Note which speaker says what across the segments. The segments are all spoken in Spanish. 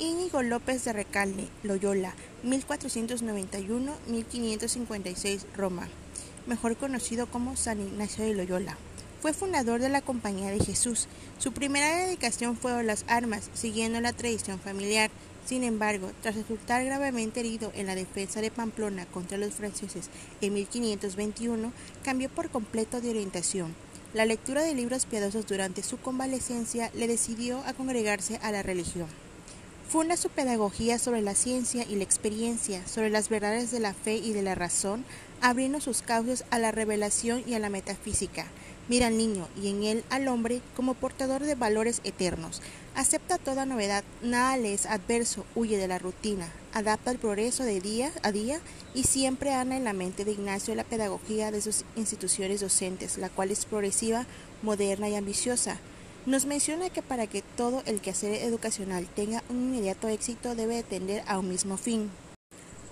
Speaker 1: Íñigo López de Recalde, Loyola, 1491-1556, Roma, mejor conocido como San Ignacio de Loyola. Fue fundador de la Compañía de Jesús. Su primera dedicación fue a las armas, siguiendo la tradición familiar. Sin embargo, tras resultar gravemente herido en la defensa de Pamplona contra los franceses en 1521, cambió por completo de orientación. La lectura de libros piadosos durante su convalecencia le decidió a congregarse a la religión. Funda su pedagogía sobre la ciencia y la experiencia, sobre las verdades de la fe y de la razón, abriendo sus causas a la revelación y a la metafísica. Mira al niño y en él al hombre como portador de valores eternos. Acepta toda novedad, nada le es adverso, huye de la rutina, adapta el progreso de día a día y siempre anda en la mente de Ignacio la pedagogía de sus instituciones docentes, la cual es progresiva, moderna y ambiciosa nos menciona que para que todo el quehacer educacional tenga un inmediato éxito debe tender a un mismo fin.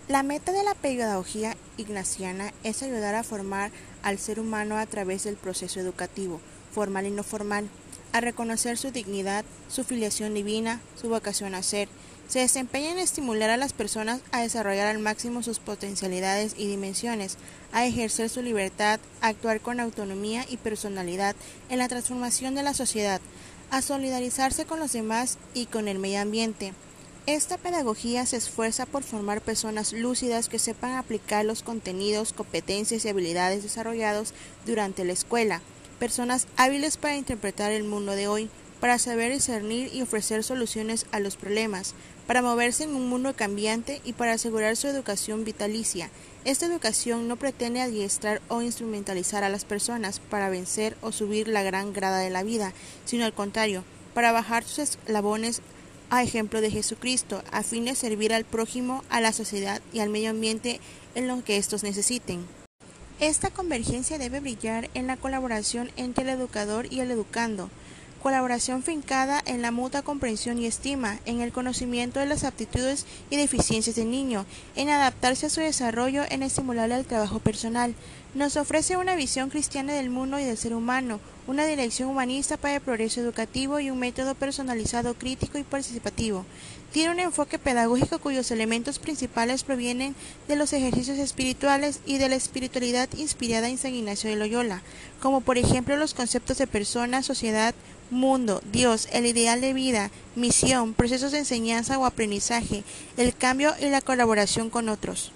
Speaker 1: La meta de la pedagogía ignaciana es ayudar a formar al ser humano a través del proceso educativo, formal y no formal, a reconocer su dignidad, su filiación divina, su vocación a ser, se desempeña en estimular a las personas a desarrollar al máximo sus potencialidades y dimensiones, a ejercer su libertad, a actuar con autonomía y personalidad en la transformación de la sociedad, a solidarizarse con los demás y con el medio ambiente. Esta pedagogía se esfuerza por formar personas lúcidas que sepan aplicar los contenidos, competencias y habilidades desarrollados durante la escuela, personas hábiles para interpretar el mundo de hoy, para saber discernir y ofrecer soluciones a los problemas, para moverse en un mundo cambiante y para asegurar su educación vitalicia. Esta educación no pretende adiestrar o instrumentalizar a las personas para vencer o subir la gran grada de la vida, sino al contrario, para bajar sus eslabones a ejemplo de Jesucristo, a fin de servir al prójimo, a la sociedad y al medio ambiente en lo que éstos necesiten. Esta convergencia debe brillar en la colaboración entre el educador y el educando, colaboración fincada en la mutua comprensión y estima, en el conocimiento de las aptitudes y deficiencias del niño, en adaptarse a su desarrollo, en estimularle al trabajo personal. Nos ofrece una visión cristiana del mundo y del ser humano, una dirección humanista para el progreso educativo y un método personalizado, crítico y participativo. Tiene un enfoque pedagógico cuyos elementos principales provienen de los ejercicios espirituales y de la espiritualidad inspirada en San Ignacio de Loyola, como por ejemplo los conceptos de persona, sociedad, mundo, Dios, el ideal de vida, misión, procesos de enseñanza o aprendizaje, el cambio y la colaboración con otros.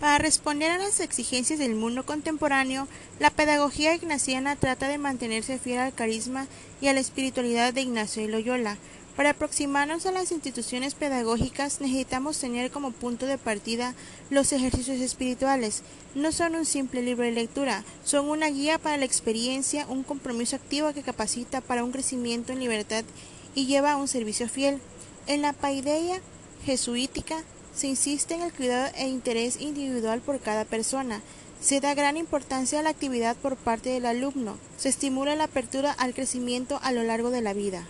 Speaker 1: Para responder a las exigencias del mundo contemporáneo, la pedagogía ignaciana trata de mantenerse fiel al carisma y a la espiritualidad de Ignacio de Loyola, para aproximarnos a las instituciones pedagógicas necesitamos tener como punto de partida los ejercicios espirituales. No son un simple libro de lectura, son una guía para la experiencia, un compromiso activo que capacita para un crecimiento en libertad y lleva a un servicio fiel. En la paideia jesuítica se insiste en el cuidado e interés individual por cada persona. Se da gran importancia a la actividad por parte del alumno. Se estimula la apertura al crecimiento a lo largo de la vida.